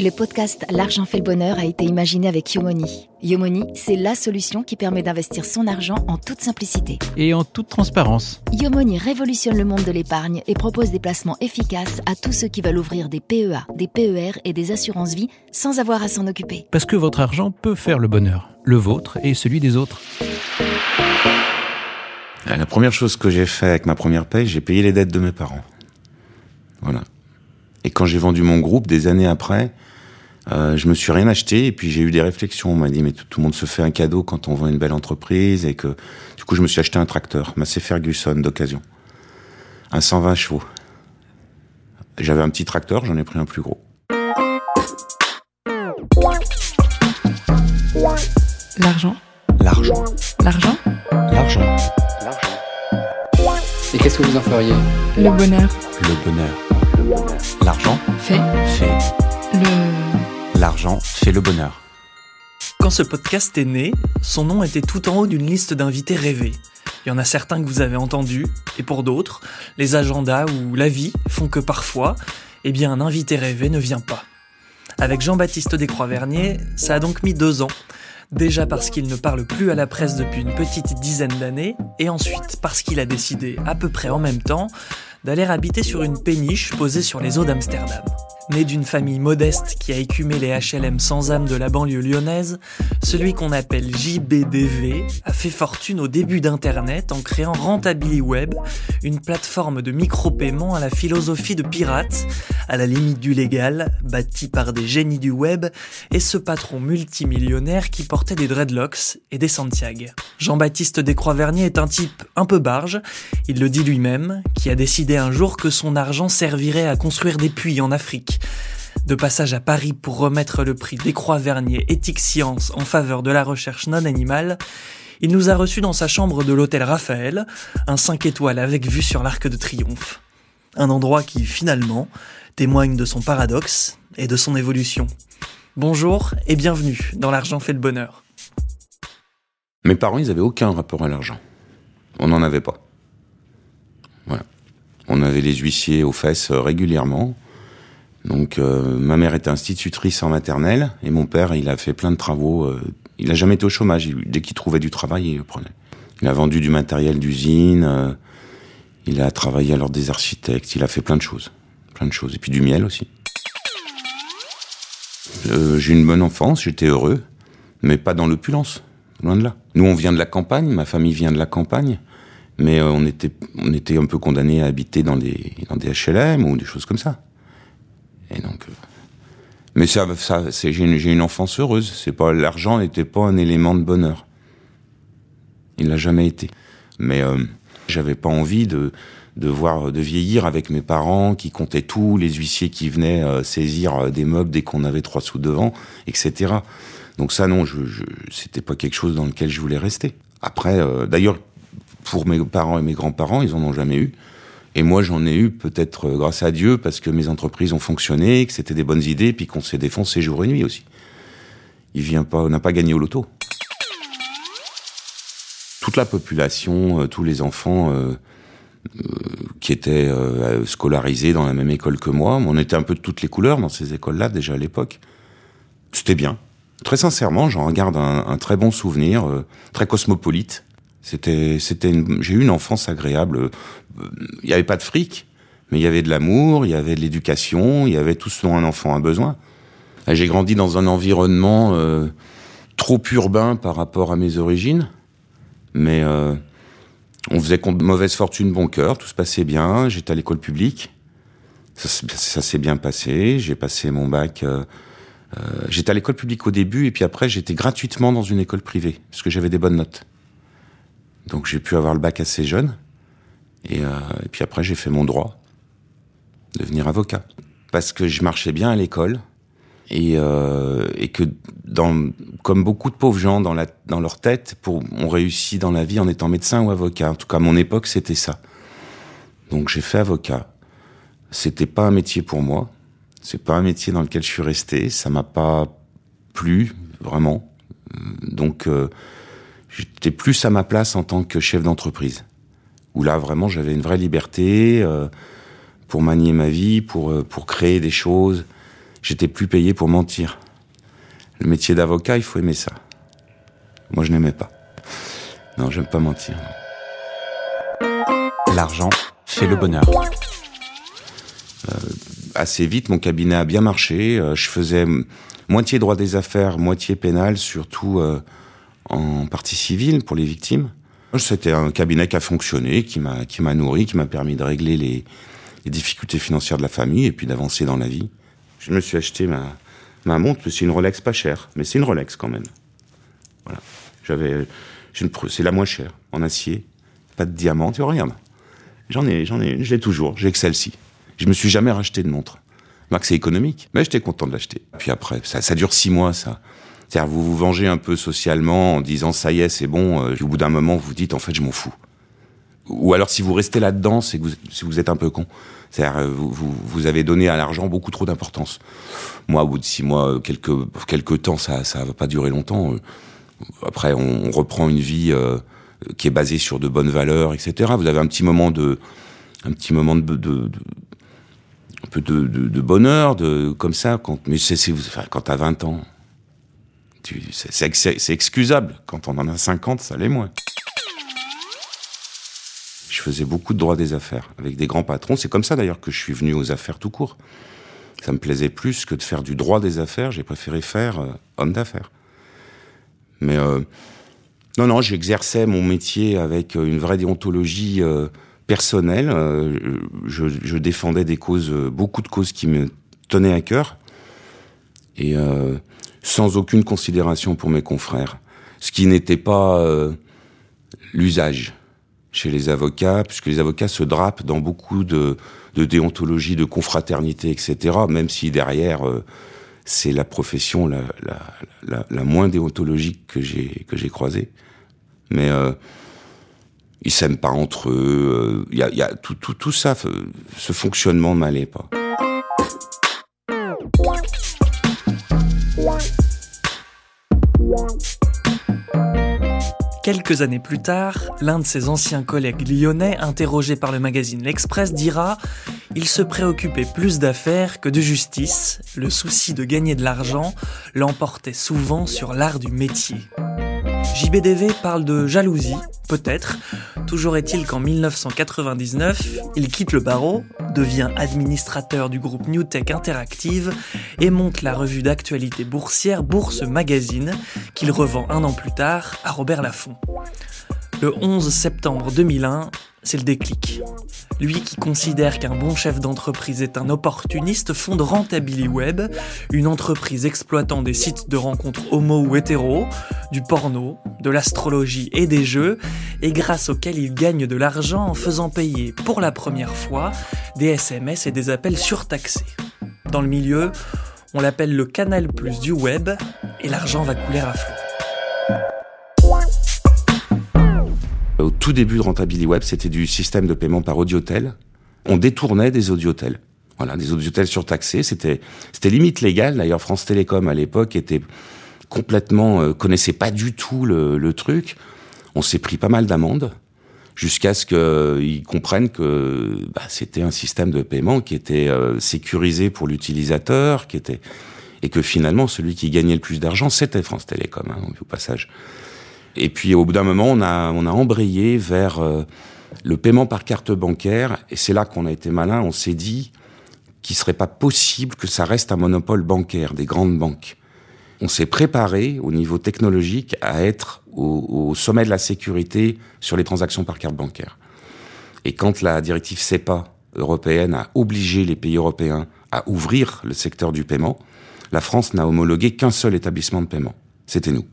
Le podcast L'argent fait le bonheur a été imaginé avec Yomoni. Yomoni, c'est la solution qui permet d'investir son argent en toute simplicité. Et en toute transparence. Yomoni révolutionne le monde de l'épargne et propose des placements efficaces à tous ceux qui veulent ouvrir des PEA, des PER et des assurances vie sans avoir à s'en occuper. Parce que votre argent peut faire le bonheur, le vôtre et celui des autres. La première chose que j'ai fait avec ma première paye, j'ai payé les dettes de mes parents. Voilà. Et quand j'ai vendu mon groupe, des années après, euh, je me suis rien acheté et puis j'ai eu des réflexions. On m'a dit mais tout, le monde se fait un cadeau quand on vend une belle entreprise et que du coup je me suis acheté un tracteur, Massey Ferguson d'occasion, un 120 chevaux. J'avais un petit tracteur, j'en ai pris un plus gros. L'argent. L'argent. L'argent. L'argent. Et qu'est-ce que vous en feriez? Le bonheur. Le bonheur. L'argent Fait. fait. L'argent fait le bonheur. Quand ce podcast est né, son nom était tout en haut d'une liste d'invités rêvés. Il y en a certains que vous avez entendus, et pour d'autres, les agendas ou la vie font que parfois, eh bien, un invité rêvé ne vient pas. Avec Jean-Baptiste Descroix-Vernier, ça a donc mis deux ans. Déjà parce qu'il ne parle plus à la presse depuis une petite dizaine d'années, et ensuite parce qu'il a décidé, à peu près en même temps, d'aller habiter sur une péniche posée sur les eaux d'Amsterdam. Né d'une famille modeste qui a écumé les HLM sans âme de la banlieue lyonnaise, celui qu'on appelle JBDV a fait fortune au début d'Internet en créant Rentability Web, une plateforme de micro-paiement à la philosophie de pirate, à la limite du légal, bâtie par des génies du web, et ce patron multimillionnaire qui portait des dreadlocks et des Santiago. Jean-Baptiste Descroix-Vernier est un type un peu barge, il le dit lui-même, qui a décidé un jour que son argent servirait à construire des puits en Afrique de passage à Paris pour remettre le prix des Croix Vernier Éthique Science en faveur de la recherche non animale, il nous a reçus dans sa chambre de l'hôtel Raphaël, un 5 étoiles avec vue sur l'Arc de Triomphe. Un endroit qui, finalement, témoigne de son paradoxe et de son évolution. Bonjour et bienvenue dans L'argent fait le bonheur. Mes parents, ils avaient aucun rapport à l'argent. On n'en avait pas. On avait les huissiers aux fesses euh, régulièrement. Donc euh, ma mère était institutrice en maternelle et mon père, il a fait plein de travaux. euh, il a jamais été au chômage. Il- dès qu'il trouvait du travail, il le prenait. Il a vendu du matériel d'usine. il a travaillé à des architectes. Il a fait plein de choses, plein de choses. Et puis du miel aussi. J'ai eu une bonne enfance. J'étais heureux, mais pas dans l'opulence. Loin de là. Nous, on vient de la campagne. Ma famille vient de la campagne. Mais euh, on était, on était un peu condamnés à habiter dans des, dans des HLM ou des choses comme ça. Et donc, euh, mais ça, ça, c'est, j'ai une, une enfance heureuse. C'est pas l'argent n'était pas un élément de bonheur. Il l'a jamais été. Mais euh, j'avais pas envie de de voir de vieillir avec mes parents qui comptaient tout, les huissiers qui venaient euh, saisir des meubles dès qu'on avait trois sous devant, etc. Donc ça non, je, je c'était pas quelque chose dans lequel je voulais rester. Après, euh, d'ailleurs, pour mes parents et mes grands-parents, ils en ont jamais eu. Et moi, j'en ai eu peut-être euh, grâce à Dieu parce que mes entreprises ont fonctionné, que c'était des bonnes idées, puis qu'on s'est défoncé jour et nuit aussi. Il vient pas, on n'a pas gagné au loto. Toute la population, euh, tous les enfants euh, euh, qui étaient scolarisés dans la même école que moi, on était un peu de toutes les couleurs dans ces écoles-là déjà à l'époque. C'était bien. Très sincèrement, j'en regarde un, un très bon souvenir, très cosmopolite. C'était, j'ai eu une enfance agréable. Euh, Il n'y avait pas de fric, mais il y avait de l'amour, il y avait de l'éducation, il y avait tout ce dont un enfant a besoin. J'ai grandi dans un environnement euh, trop urbain par rapport à mes origines, mais euh, on faisait mauvaise fortune, bon cœur, tout se passait bien. J'étais à l'école publique, ça, s'est bien passé. J'ai passé mon bac. euh, euh, j'étais à l'école publique au début, et puis après j'étais gratuitement dans une école privée parce que j'avais des bonnes notes. Donc j'ai pu avoir le bac assez jeune. Et, euh, et puis après, j'ai fait mon droit, devenir avocat. Parce que je marchais bien à l'école et, euh, que, comme beaucoup de pauvres gens dans, leur tête, on réussit dans la vie en étant médecin ou avocat. En tout cas, à mon époque, c'était ça. Donc j'ai fait avocat. C'était pas un métier pour moi. C'est pas un métier dans lequel je suis resté. Ça m'a pas plu, vraiment. Donc euh, j'étais plus à ma place en tant que chef d'entreprise où là vraiment j'avais une vraie liberté euh, pour manier ma vie, pour, euh, pour créer des choses. j'étais plus payé pour mentir. Le métier d'avocat, il faut aimer ça. Moi, je n'aimais pas. Non, j'aime pas mentir. L'argent fait le bonheur. Euh, assez vite, mon cabinet a bien marché. Euh, je faisais moitié droit des affaires, moitié pénal, surtout euh, en partie civile pour les victimes. C'était un cabinet qui a fonctionné, qui m'a qui m'a nourri, qui m'a permis de régler les, les, difficultés financières de la famille et puis d'avancer dans la vie. Je me suis acheté ma ma montre, c'est une Rolex pas chère, mais c'est une Rolex quand même. Voilà. J'avais c'est la moins chère en acier, pas de diamant, tu vois regarde. J'en ai j'en ai je l'ai toujours, j'ai que celle-ci. Je me suis jamais racheté de montre. que c'est économique, mais j'étais content de l'acheter. Puis après, ça, ça dure six mois, ça. C'est-à-dire, vous vous vengez un peu socialement en disant ça y est, c'est bon. Euh, au bout d'un moment, vous dites en fait, je m'en fous. Ou alors, si vous restez là-dedans, c'est que vous, si vous êtes un peu con. C'est-à-dire, euh, vous, vous, vous, avez donné à l'argent beaucoup trop d'importance. Moi, au bout de six mois, euh, quelques, quelques temps, ça, ça va pas durer longtemps. Après, on, reprend une vie qui est basée sur de bonnes valeurs, etc. Vous avez un petit moment de, un petit moment de, peu de, bonheur, de comme ça. Quand, mais c'est, enfin, quand t'as 20 ans, c'est excusable. Quand on en a 50, ça l'est moins. Je faisais beaucoup de droit des affaires avec des grands patrons. C'est comme ça d'ailleurs que je suis venu aux affaires tout court. Ça me plaisait plus que de faire du droit des affaires. J'ai préféré faire euh, homme d'affaires. Mais euh, non, non, j'exerçais mon métier avec euh, une vraie déontologie personnelle. Je, je, défendais des causes, beaucoup de causes qui me tenaient à cœur. Et sans aucune considération pour mes confrères, ce qui n'était pas euh, l'usage chez les avocats, puisque les avocats se drapent dans beaucoup de, déontologie, de confraternité, etc., même si derrière, euh, c'est la profession la, moins déontologique que j'ai croisée. Mais euh, ils s'aiment pas entre eux. Il y a, tout, tout, tout ça, ce fonctionnement ne m'allait pas. Quelques années plus tard, l'un de ses anciens collègues lyonnais, interrogé par le magazine L'Express, dira Il se préoccupait plus d'affaires que de justice. Le souci de gagner de l'argent l'emportait souvent sur l'art du métier. JBDV parle de jalousie, peut-être. Toujours est-il qu'en 1999, il quitte le barreau, devient administrateur du groupe Newtech Interactive et monte la revue d'actualité boursière Bourse Magazine, qu'il revend un an plus tard à Robert Laffont. Le 11 septembre 2001, c'est le déclic. Lui qui considère qu'un bon chef d'entreprise est un opportuniste fonde Rentability Web, une entreprise exploitant des sites de rencontres homo ou hétéro, du porno, de l'astrologie et des jeux, et grâce auquel il gagne de l'argent en faisant payer pour la première fois des SMS et des appels surtaxés. Dans le milieu, on l'appelle le canal plus du web, et l'argent va couler à flot. Au tout début de Rentability Web, c'était du système de paiement par audiotel. On détournait des audiotels. Voilà, des audiotels surtaxés. C'était, c'était limite légal. D'ailleurs, France Télécom à l'époque était complètement euh, connaissait pas du tout le, truc. On s'est pris pas mal d'amendes jusqu'à ce qu'ils comprennent que bah, c'était un système de paiement qui était euh, sécurisé pour l'utilisateur, qui était et que finalement celui qui gagnait le plus d'argent c'était France Télécom hein, au passage. Et puis au bout d'un moment, on a, on a embrayé vers euh, le paiement par carte bancaire, et c'est là qu'on a été malin, on s'est dit qu'il serait pas possible que ça reste un monopole bancaire des grandes banques. On s'est préparé au niveau technologique à être au, au, sommet de la sécurité sur les transactions par carte bancaire. Et quand la directive CEPA européenne a obligé les pays européens à ouvrir le secteur du paiement, la France n'a homologué qu'un seul établissement de paiement. C'était nous.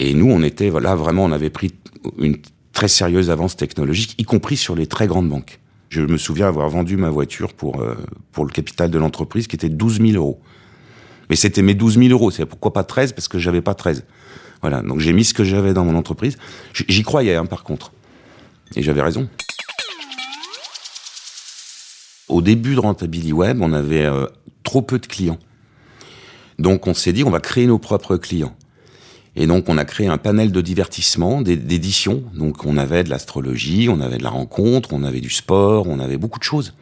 Et nous, on était, voilà, vraiment, on avait pris une très sérieuse avance technologique, y compris sur les très grandes banques. Je me souviens avoir vendu ma voiture pour, euh, pour le capital de l'entreprise, qui était 12 000 euros. Mais c'était mes 12 000 euros. C'est pourquoi pas 13 Parce que j'avais pas 13. Voilà. Donc j'ai mis ce que j'avais dans mon entreprise. J'y croyais, hein, par contre. Et j'avais raison. Au début de Rentability Web, on avait euh, trop peu de clients. Donc on s'est dit, on va créer nos propres clients. Et donc, on a créé un panel de divertissement, d'édition. Donc, on avait de l'astrologie, on avait de la rencontre, on avait du sport, on avait beaucoup de choses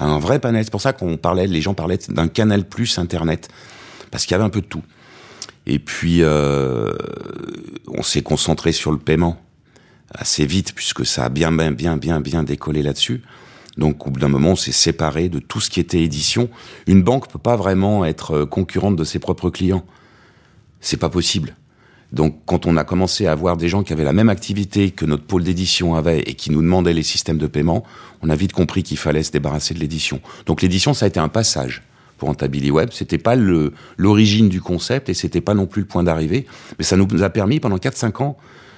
Un vrai panel. C'est pour ça qu'on parlait, les gens parlaient d'un canal plus Internet. Parce qu'il y avait un peu de tout. Et puis, euh, on s'est concentré sur le paiement assez vite, puisque ça a bien, bien, bien, bien, bien décollé là-dessus. Donc, au bout d'un moment, on s'est séparé de tout ce qui était édition. Une banque peut pas vraiment être euh, concurrente de ses propres clients. C'est pas possible. Donc, quand on a commencé à avoir des gens qui avaient la même activité que notre pôle d'édition avait et qui nous demandaient les systèmes de paiement, on a vite compris qu'il fallait se débarrasser de l'édition. Donc, l'édition, ça a été un passage pour Antabili Web. C'était pas l'origine du concept et c'était pas non plus le point d'arrivée, mais ça nous a permis pendant 4-5 ans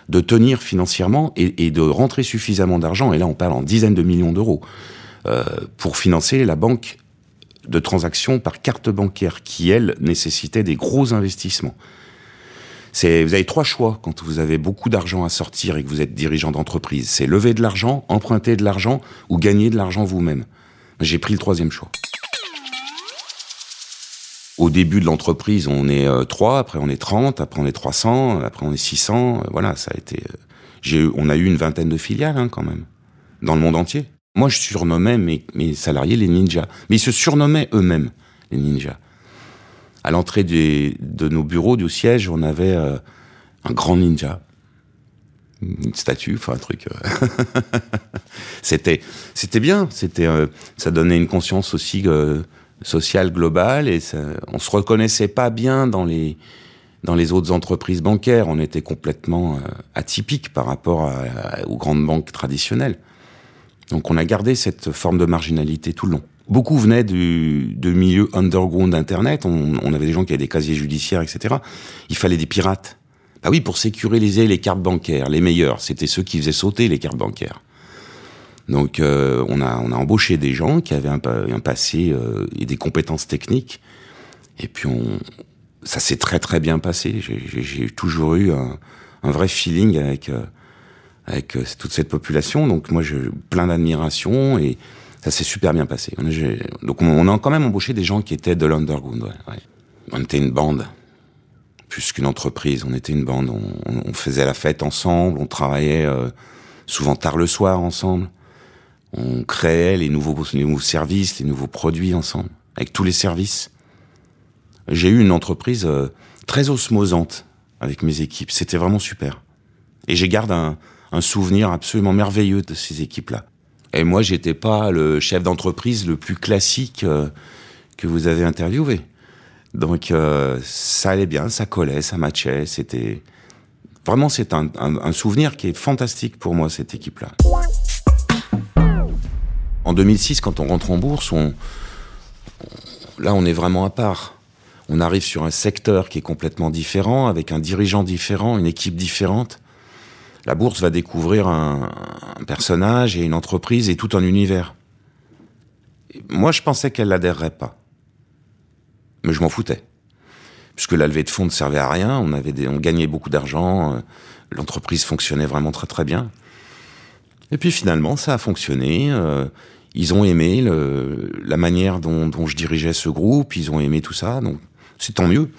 de tenir financièrement et, de rentrer suffisamment d'argent. Et là, on parle en dizaines de millions d'euros euh, pour financer la banque de transactions par carte bancaire qui, elle, nécessitait des gros investissements vous avez trois choix quand vous avez beaucoup d'argent à sortir et que vous êtes dirigeant d'entreprise. C'est lever de l'argent, emprunter de l'argent ou gagner de l'argent vous-même. J'ai pris le troisième choix. Au début de l'entreprise, on est euh, trois, après on est 30, après on est 300, après on est 600. Euh, voilà, ça a été. Euh, on a eu une vingtaine de filiales hein, quand même, dans le monde entier. Moi, je surnommais mes salariés les ninjas, mais ils se surnommaient eux-mêmes les ninjas à l'entrée de nos bureaux, du siège, on avait euh, un grand ninja, une statue, enfin un truc. Euh. c'était, c'était bien. C'était, euh, ça donnait une conscience aussi sociale globale et ça, on se reconnaissait pas bien dans les dans les autres entreprises bancaires. On était complètement atypique par rapport aux grandes banques traditionnelles. Donc on a gardé cette forme de marginalité tout le long. Beaucoup venaient du, de milieu underground d'Internet. On, avait des gens qui avaient des casiers judiciaires, etc. Il fallait des pirates. Bah oui, pour sécuriser les cartes bancaires, les meilleurs, c'était ceux qui faisaient sauter les cartes bancaires. Donc euh, on, a, on a embauché des gens qui avaient un, passé euh, et des compétences techniques. Et puis on, ça s'est très très bien passé. J'ai toujours eu un, un, vrai feeling avec, euh, avec toute cette population. Donc moi, j'ai plein d'admiration et ça s'est super bien passé. Donc on a quand même embauché des gens qui étaient de l'underground. On était une bande, plus qu'une entreprise. On était une bande. On, faisait la fête ensemble. On travaillait euh, souvent tard le soir ensemble. On créait les nouveaux, services, les nouveaux produits ensemble, avec tous les services. J'ai eu une entreprise euh, très osmosante avec mes équipes. C'était vraiment super. Et j'ai garde un souvenir absolument merveilleux de ces équipes-là. Et moi, j'étais pas le chef d'entreprise le plus classique euh, que vous avez interviewé. Donc euh, ça allait bien, ça collait, ça matchait. C'était vraiment c'est un, souvenir qui est fantastique pour moi cette équipe-là. En 2006, quand on rentre en bourse, là on est vraiment à part. On arrive sur un secteur qui est complètement différent, avec un dirigeant différent, une équipe différente la bourse va découvrir un, personnage et une entreprise et tout un univers. Moi, je pensais qu'elle n'adhérerait pas. Mais je m'en foutais. Puisque la levée de fonds ne servait à rien, on, avait on gagnait beaucoup d'argent, euh, l'entreprise fonctionnait vraiment très très bien. Et puis finalement, ça a fonctionné. Euh, ils ont aimé la manière dont, je dirigeais ce groupe, ils ont aimé tout ça, donc c'est tant mieux.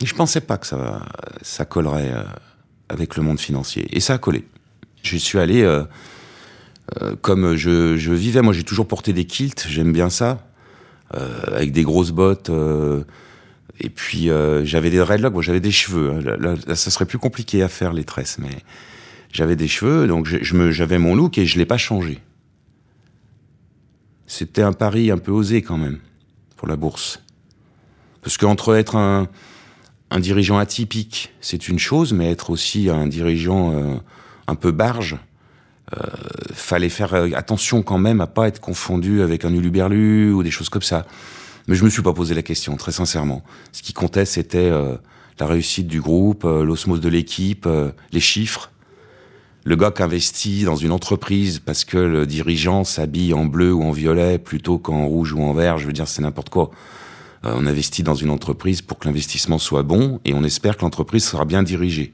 Et je pensais pas que ça, ça collerait. Euh, avec le monde financier. Et ça a collé. Je suis allé, euh, euh, comme je, vivais, moi j'ai toujours porté des kilts, j'aime bien ça, euh, avec des grosses bottes. et puis j'avais des dreadlocks, bon, j'avais des cheveux. Hein. Là, ça serait plus compliqué à faire les tresses, mais j'avais des cheveux, donc j'avais mon look et je l'ai pas changé. C'était un pari un peu osé quand même pour la bourse, parce qu'entre être un un dirigeant atypique, c'est une chose, mais être aussi un dirigeant euh, un peu barge, euh, fallait faire euh, attention quand même à pas être confondu avec un uluberlu ou des choses comme ça. Mais je me suis pas posé la question, très sincèrement. Ce qui comptait, c'était la réussite du groupe, l'osmose de l'équipe, les chiffres. Le gars qui investit dans une entreprise parce que le dirigeant s'habille en bleu ou en violet plutôt qu'en rouge ou en vert, je veux dire, c'est n'importe quoi. Euh, on investit dans une entreprise pour que l'investissement soit bon et on espère que l'entreprise sera bien dirigée.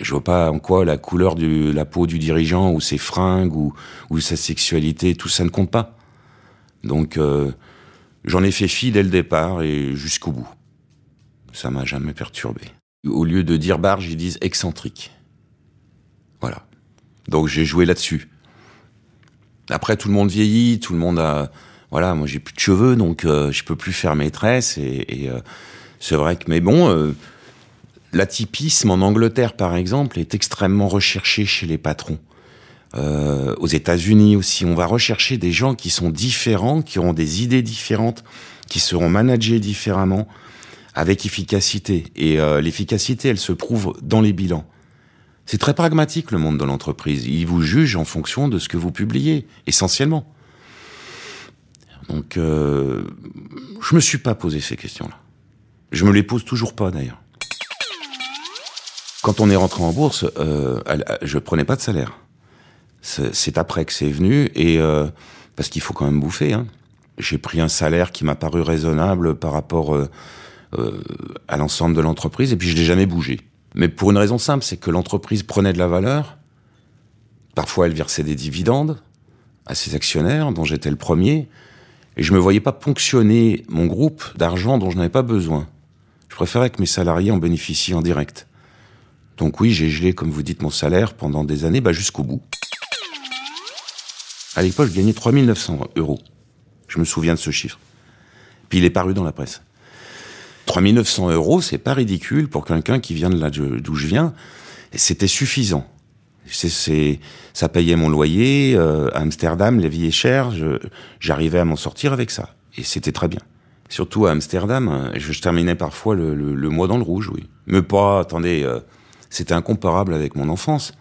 Je vois pas en quoi la couleur de la peau du dirigeant ou ses fringues ou, sa sexualité, tout ça ne compte pas. Donc euh, j'en ai fait fi dès le départ et jusqu'au bout. Ça m'a jamais perturbé. Au lieu de dire barge, ils disent excentrique. Voilà. Donc j'ai joué là-dessus. Après, tout le monde vieillit, tout le monde a, voilà, moi j'ai plus de cheveux, donc euh, je peux plus faire maîtresse. Et, et euh, c'est vrai que, mais bon, euh, l'atypisme en Angleterre, par exemple, est extrêmement recherché chez les patrons. Aux États-Unis aussi, on va rechercher des gens qui sont différents, qui auront des idées différentes, qui seront managés différemment, avec efficacité. Et l'efficacité, elle se prouve dans les bilans. C'est très pragmatique le monde de l'entreprise. Ils vous jugent en fonction de ce que vous publiez, essentiellement. Donc, euh, je me suis pas posé ces questions-là. Je me les pose toujours pas d'ailleurs. Quand on est rentré en bourse, euh, je prenais pas de salaire. C'est après que c'est venu et euh, parce qu'il faut quand même bouffer. Hein. J'ai pris un salaire qui m'a paru raisonnable par rapport euh, euh, à l'ensemble de l'entreprise et puis je l'ai jamais bougé. Mais pour une raison simple, c'est que l'entreprise prenait de la valeur. Parfois, elle versait des dividendes à ses actionnaires, dont j'étais le premier, et je me voyais pas ponctionner mon groupe d'argent dont je n'avais pas besoin. Je préférais que mes salariés en bénéficient en direct. Donc oui, j'ai gelé, comme vous dites, mon salaire pendant des années, bah jusqu'au bout. À l'époque, je gagnais 3900 euros. Je me souviens de ce chiffre. Puis il est paru dans la presse. 3900 euros, c'est pas ridicule pour quelqu'un qui vient d'où je viens. C'était suffisant. C'est, ça payait mon loyer. Euh, à Amsterdam, la vie est chère. j'arrivais à m'en sortir avec ça. Et c'était très bien. Surtout à Amsterdam, euh, je, je terminais parfois le, le, le, mois dans le rouge, oui. Mais pas, attendez, euh, c'était incomparable avec mon enfance.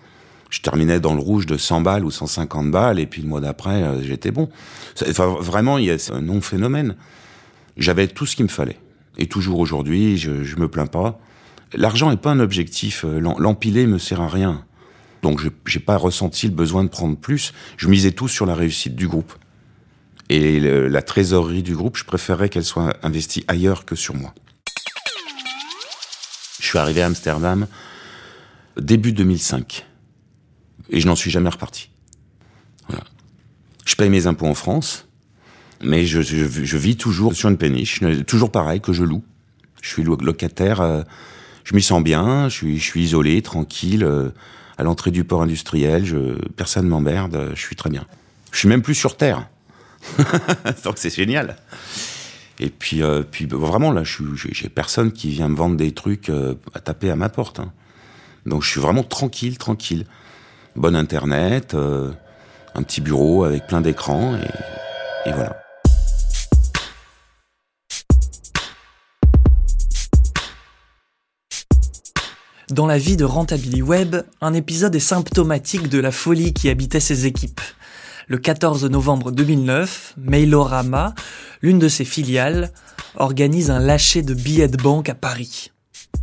Je terminais dans le rouge de 100 balles ou 150 balles, et puis le mois d'après, euh, j'étais bon. Enfin, vraiment, il y a un non-phénomène. J'avais tout ce qu'il me fallait. Et toujours aujourd'hui, je, je me plains pas. L'argent n'est pas un objectif. euh, L'em- L'empiler me sert à rien. Donc, je j'ai pas ressenti le besoin de prendre plus. Je misais tout sur la réussite du groupe. Et la trésorerie du groupe, je préférais qu'elle soit investie ailleurs que sur moi. Je suis arrivé à Amsterdam début 2005. Et je n'en suis jamais reparti. Je paye mes impôts en France, mais je, vis toujours sur une péniche, toujours pareil, que je loue. Je suis lo- locataire, euh, je m'y sens bien, je suis, je suis isolé, tranquille, euh, à l'entrée du port industriel, je, personne ne m'emmerde, je suis très bien. Je suis même plus sur Terre. Donc c'est génial. Et puis, euh, puis bah, vraiment, là, j'ai personne qui vient me vendre des trucs euh, à taper à ma porte. hein. Donc je suis vraiment tranquille, tranquille. Bon internet, euh, un petit bureau avec plein d'écrans, et voilà. Dans la vie de Rentability Web, un épisode est symptomatique de la folie qui habitait ses équipes. Le 14 novembre 2009, Mailorama, l'une de ses filiales, organise un lâcher de billets de banque à Paris.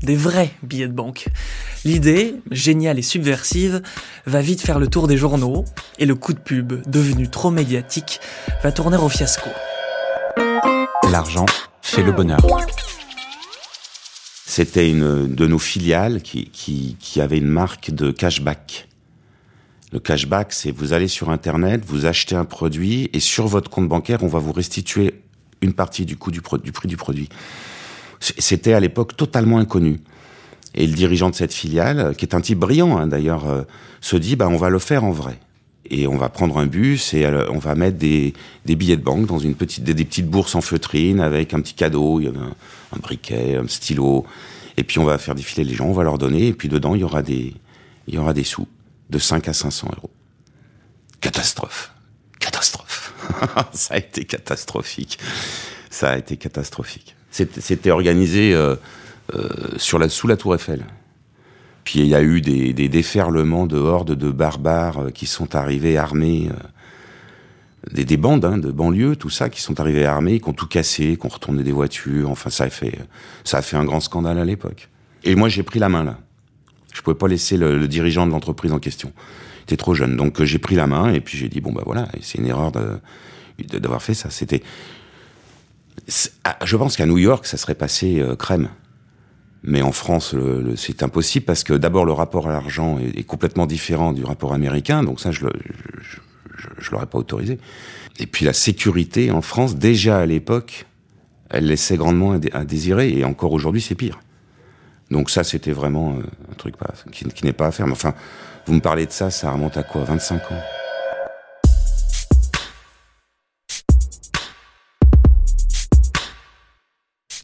Des vrais billets de banque. L'idée, géniale et subversive, va vite faire le tour des journaux, et le coup de pub, devenu trop médiatique, va tourner au fiasco. L'argent fait le bonheur. C'était une de nos filiales qui, qui, qui avait une marque de cashback. Le cashback, c'est vous allez sur Internet, vous achetez un produit et sur votre compte bancaire, on va vous restituer une partie du coût du, du prix du produit. C'était à l'époque totalement inconnu. Et le dirigeant de cette filiale, qui est un type brillant hein, d'ailleurs, euh, se dit bah on va le faire en vrai. Et on va prendre un bus et euh, on va mettre des, billets de banque dans une petite, des, petites bourses en feutrine avec un petit cadeau, un, briquet, un stylo. Et puis on va faire défiler les gens, on va leur donner, et puis dedans il y aura des, il y aura des sous de 5 à 500 euros. Catastrophe. Catastrophe. Ça a été catastrophique. Ça a été catastrophique. C'était c'était organisé euh, euh, sur la, sous la tour Eiffel. Puis il y a eu des, des déferlements de hordes de barbares euh, qui sont arrivés armés, euh, des, des bandes hein, de banlieue, tout ça, qui sont arrivés armés, qui ont tout cassé, qui ont retourné des voitures. Enfin, ça a fait, ça a fait un grand scandale à l'époque. Et moi, j'ai pris la main là. Je pouvais pas laisser le, le dirigeant de l'entreprise en question. Il était trop jeune, donc euh, j'ai pris la main et puis j'ai dit bon bah voilà, c'est une erreur d'avoir fait ça. C'était, ah, je pense qu'à New York, ça serait passé crème. Mais en France, c'est impossible parce que d'abord le rapport à l'argent est, est complètement différent du rapport américain, donc ça je, le- je, je, je l'aurais pas autorisé. Et puis la sécurité en France, déjà à l'époque, elle laissait grandement à désirer, et encore aujourd'hui c'est pire. Donc ça c'était vraiment euh, un truc pas, qui, qui n'est pas à faire. Mais enfin, vous me parlez de ça, ça remonte à quoi? 25 ans?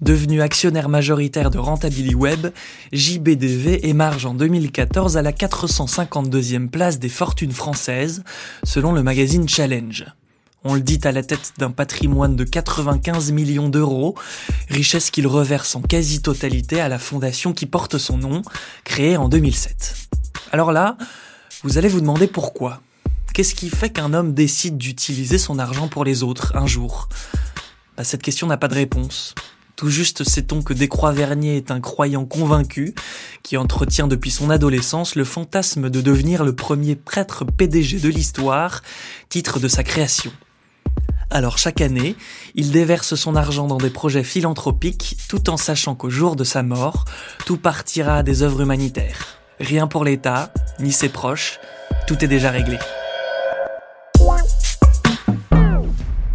Devenu actionnaire majoritaire de Rentability Web, JBDV émarge en 2014 à la 452e place des fortunes françaises, selon le magazine Challenge. On le dit à la tête d'un patrimoine de 95 millions d'euros, richesse qu'il reverse en quasi-totalité à la fondation qui porte son nom, créée en 2007. Alors là, vous allez vous demander pourquoi. Qu'est-ce qui fait qu'un homme décide d'utiliser son argent pour les autres un jour? Bah, Cette question n'a pas de réponse. Tout juste sait-on que Descroix-Vernier est un croyant convaincu qui entretient depuis son adolescence le fantasme de devenir le premier prêtre PDG de l'histoire, titre de sa création. Alors chaque année, il déverse son argent dans des projets philanthropiques tout en sachant qu'au jour de sa mort, tout partira à des œuvres humanitaires. Rien pour l'État, ni ses proches, tout est déjà réglé.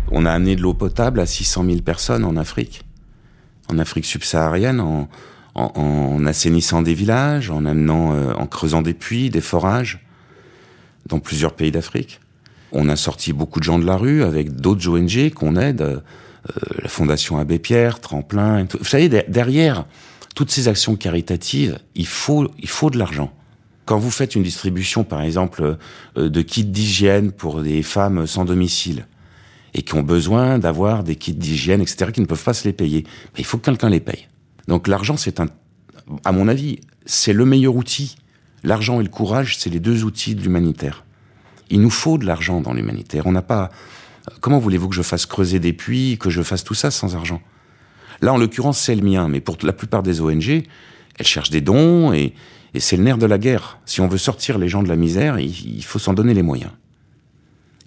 On a amené de l'eau potable à 600 000 personnes en Afrique en Afrique subsaharienne en, en, assainissant des villages, en amenant, euh, en creusant des puits, des forages dans plusieurs pays d'Afrique. On a sorti beaucoup de gens de la rue avec d'autres ONG qu'on aide, euh, la Fondation Abbé Pierre, Tremplin. Vous savez, derrière toutes ces actions caritatives, il faut, il faut de l'argent. Quand vous faites une distribution, par exemple, euh, de kits d'hygiène pour des femmes sans domicile, et qui ont besoin d'avoir des kits d'hygiène, etc., qui ne peuvent pas se les payer. Mais il faut que quelqu'un les paye. Donc l'argent, c'est un, à mon avis, c'est le meilleur outil. L'argent et le courage, c'est les deux outils de l'humanitaire. Il nous faut de l'argent dans l'humanitaire. On n'a pas. Comment voulez-vous que je fasse creuser des puits, que je fasse tout ça sans argent? Là, en l'occurrence, c'est le mien. Mais pour la plupart des ONG, elles cherchent des dons et, c'est le nerf de la guerre. Si on veut sortir les gens de la misère, il faut s'en donner les moyens.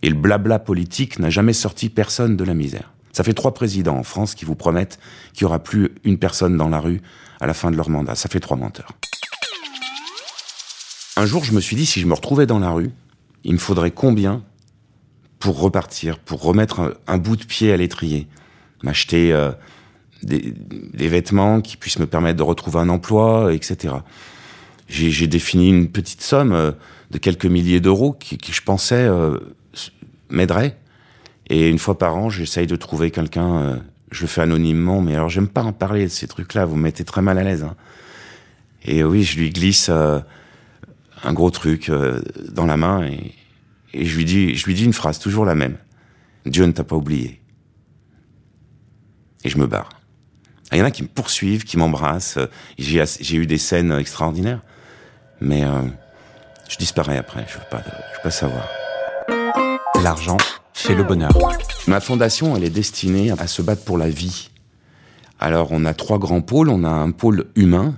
Et le blabla politique n'a jamais sorti personne de la misère. Ça fait trois présidents en France qui vous promettent qu'il n'y aura plus une personne dans la rue à la fin de leur mandat. Ça fait trois menteurs. Un jour, je me suis dit, si je me retrouvais dans la rue, il me faudrait combien pour repartir, pour remettre un, bout de pied à l'étrier M'acheter euh, des, vêtements qui puissent me permettre de retrouver un emploi, etc. J'ai défini une petite somme euh, de quelques milliers d'euros qui, je pensais euh, m'aiderait. Et une fois par an, j'essaye de trouver quelqu'un. Euh, je le fais anonymement, mais alors j'aime pas en parler de ces trucs-là. Vous me mettez très mal à l'aise. Hein. Et oui, je lui glisse euh, un gros truc euh, dans la main et, je lui dis, je lui dis une phrase toujours la même. Dieu ne t'a pas oublié. Et je me barre. Ah, il y en a qui me poursuivent, qui m'embrassent. J'ai eu des scènes extraordinaires, mais je disparais après. Je veux je veux pas savoir. L'argent fait le bonheur. Ma fondation, elle est destinée à se battre pour la vie. Alors, on a trois grands pôles. On a un pôle humain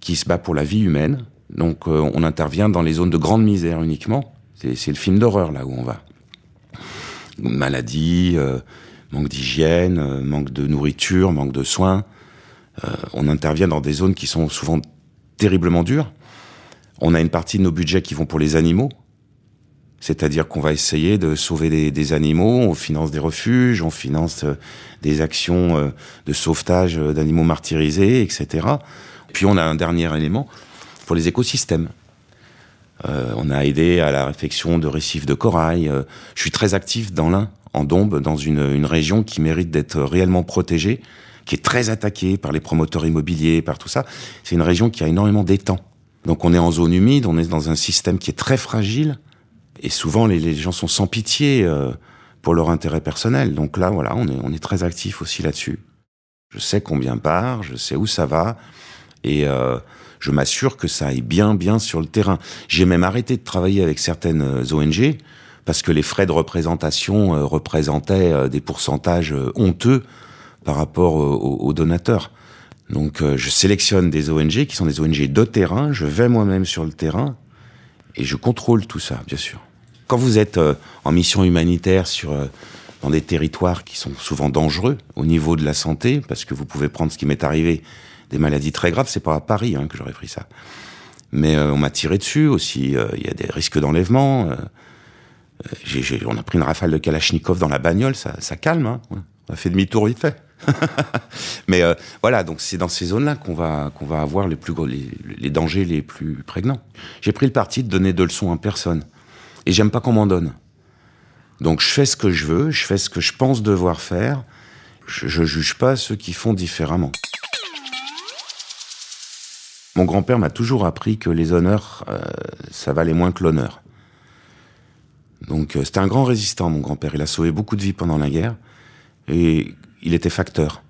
qui se bat pour la vie humaine. Donc, euh, on intervient dans les zones de grande misère uniquement. C'est le film d'horreur là où on va. Maladie, euh, manque d'hygiène, euh, manque de nourriture, manque de soins. on intervient dans des zones qui sont souvent terriblement dures. On a une partie de nos budgets qui vont pour les animaux. C'est-à-dire qu'on va essayer de sauver des, animaux, on finance des refuges, on finance euh, des actions euh, de sauvetage euh, d'animaux martyrisés, etc. Puis on a un dernier élément pour les écosystèmes. on a aidé à la réfection de récifs de corail. je suis très actif dans l'Ain, en Dombes, dans une, une région qui mérite d'être réellement protégée, qui est très attaquée par les promoteurs immobiliers, par tout ça. C'est une région qui a énormément d'étangs. Donc on est en zone humide, on est dans un système qui est très fragile, et souvent, les, gens sont sans pitié euh, pour leur intérêt personnel. Donc là, voilà, on est, on est très actif aussi là-dessus. Je sais combien part, je sais où ça va, et euh, je m'assure que ça aille bien, bien sur le terrain. J'ai même arrêté de travailler avec certaines euh, ONG parce que les frais de représentation représentaient des pourcentages honteux par rapport aux, donateurs. Donc je sélectionne des ONG qui sont des ONG de terrain, je vais moi-même sur le terrain et je contrôle tout ça, bien sûr. Quand vous êtes euh, en mission humanitaire sur euh, dans des territoires qui sont souvent dangereux au niveau de la santé, parce que vous pouvez prendre ce qui m'est arrivé, des maladies très graves, c'est pas à Paris hein, que j'aurais pris ça. Mais euh, on m'a tiré dessus aussi. Il y a des risques d'enlèvement. on a pris une rafale de Kalachnikov dans la bagnole, ça, calme. Hein. On a fait demi-tour vite fait. Mais voilà, donc c'est dans ces zones-là qu'on va qu'on va avoir les plus les, les dangers les plus prégnants. J'ai pris le parti de donner de leçons à personne. Et j'aime pas qu'on m'en donne. Donc je fais ce que je veux, je fais ce que je pense devoir faire. je, ne juge pas ceux qui font différemment. Mon grand-père m'a toujours appris que les honneurs, euh, ça valait moins que l'honneur. Donc euh, c'était un grand résistant, mon grand-père. Il a sauvé beaucoup de vies pendant la guerre et il était facteur.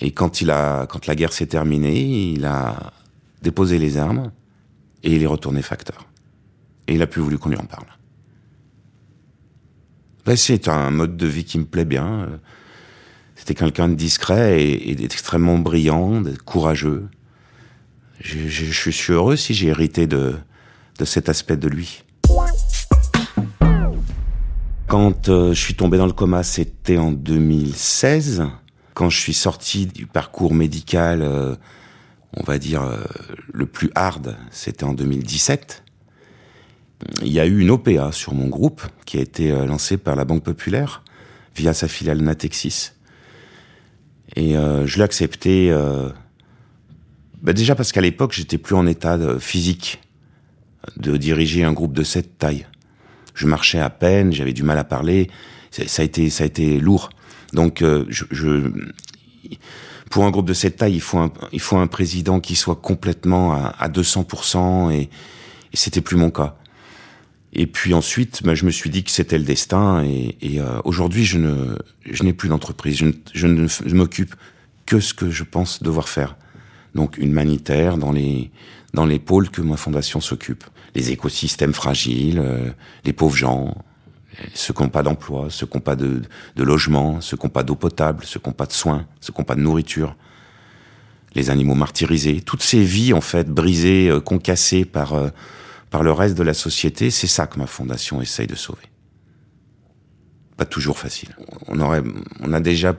Et quand, il a, quand la guerre s'est terminée, il a déposé les armes et il est retourné facteur. Et il a plus voulu qu'on lui en parle. Ben, c'est un mode de vie qui me plaît bien. C'était quelqu'un de discret et, d'extrêmement brillant, courageux. Je, suis heureux si j'ai hérité de, de cet aspect de lui. Quand euh, je suis tombé dans le coma, c'était en 2016. Quand je suis sorti du parcours médical, euh, on va dire euh, le plus hard, c'était en 2017. Il y a eu une OPA sur mon groupe qui a été lancée par la Banque Populaire via sa filiale Natexis. Et je l'ai accepté bah déjà parce qu'à l'époque, j'étais plus en état physique de diriger un groupe de cette taille je marchais à peine, j'avais du mal à parler. Ça a été, ça a été lourd. Donc, euh, je, pour un groupe de cette taille, il faut un, il faut un président qui soit complètement à, 200%, et, et c'était plus mon cas. Et puis ensuite, ben, je me suis dit que c'était le destin, et, euh, aujourd'hui, je ne, je n'ai plus d'entreprise. Je ne, je ne m'occupe que ce que je pense devoir faire. Donc, humanitaire dans les, dans les pôles que ma fondation s'occupe. Les écosystèmes fragiles, euh, les pauvres gens, ceux qui n'ont pas d'emploi, ceux qui n'ont pas de, de, logement, ceux qui n'ont pas d'eau potable, ceux qui n'ont pas de soins, ceux qui n'ont pas de nourriture, les animaux martyrisés, toutes ces vies en fait brisées, euh, concassées par euh, par le reste de la société, c'est ça que ma fondation essaye de sauver. Pas toujours facile. On aurait, on a déjà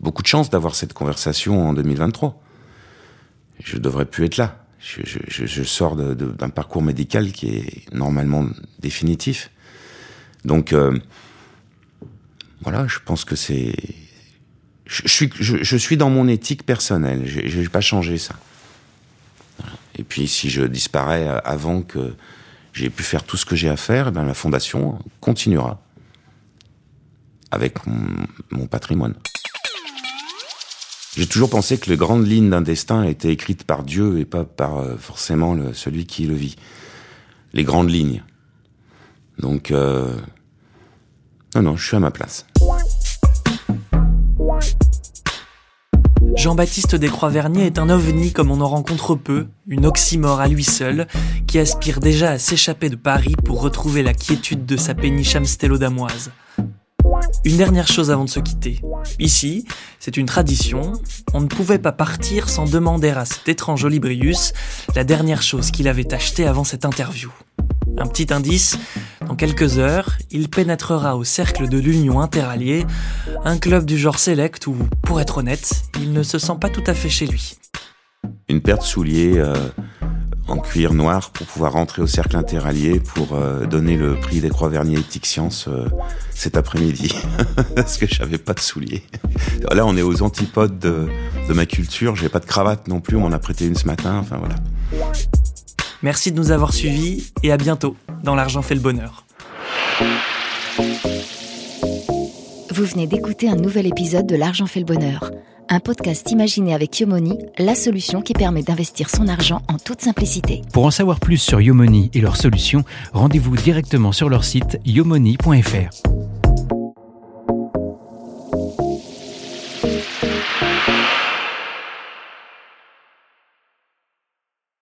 beaucoup de chance d'avoir cette conversation en 2023. Je devrais plus être là je, sors d'un parcours médical qui est normalement définitif. Donc, euh, voilà, je pense que c'est. Je, suis dans mon éthique personnelle. Je n'ai pas changé ça. Et puis, si je disparais avant que j'ai pu faire tout ce que j'ai à faire, eh ben, la fondation continuera avec mon patrimoine. J'ai toujours pensé que les grandes lignes d'un destin étaient écrites par Dieu et pas par euh, forcément celui qui le vit. Les grandes lignes. Donc, euh... non, non, je suis à ma place. Jean-Baptiste Descroix-Vernier est un ovni comme on en rencontre peu, une oxymore à lui seul, qui aspire déjà à s'échapper de Paris pour retrouver la quiétude de sa péniche amstello-damoise. Une dernière chose avant de se quitter. Ici, c'est une tradition, on ne pouvait pas partir sans demander à cet étrange Olibrius la dernière chose qu'il avait achetée avant cette interview. Un petit indice, dans quelques heures, il pénétrera au cercle de l'Union Interalliée, un club du genre select où, pour être honnête, il ne se sent pas tout à fait chez lui. Une paire de souliers euh, en cuir noir pour pouvoir rentrer au cercle interallié pour euh, donner le prix des Croix Vernier Éthique Science euh, cet après-midi. Parce que j'avais pas de souliers. Là, on est aux antipodes de, de ma culture. J'ai pas de cravate non plus. On m'en a prêté une ce matin. Enfin, voilà. Merci de nous avoir suivis et à bientôt dans L'argent fait le bonheur. Vous venez d'écouter un nouvel épisode de L'argent fait le bonheur un podcast imaginé avec Yomoni, la solution qui permet d'investir son argent en toute simplicité. Pour en savoir plus sur Yomoni et leurs solutions, rendez-vous directement sur leur site yomoni.fr.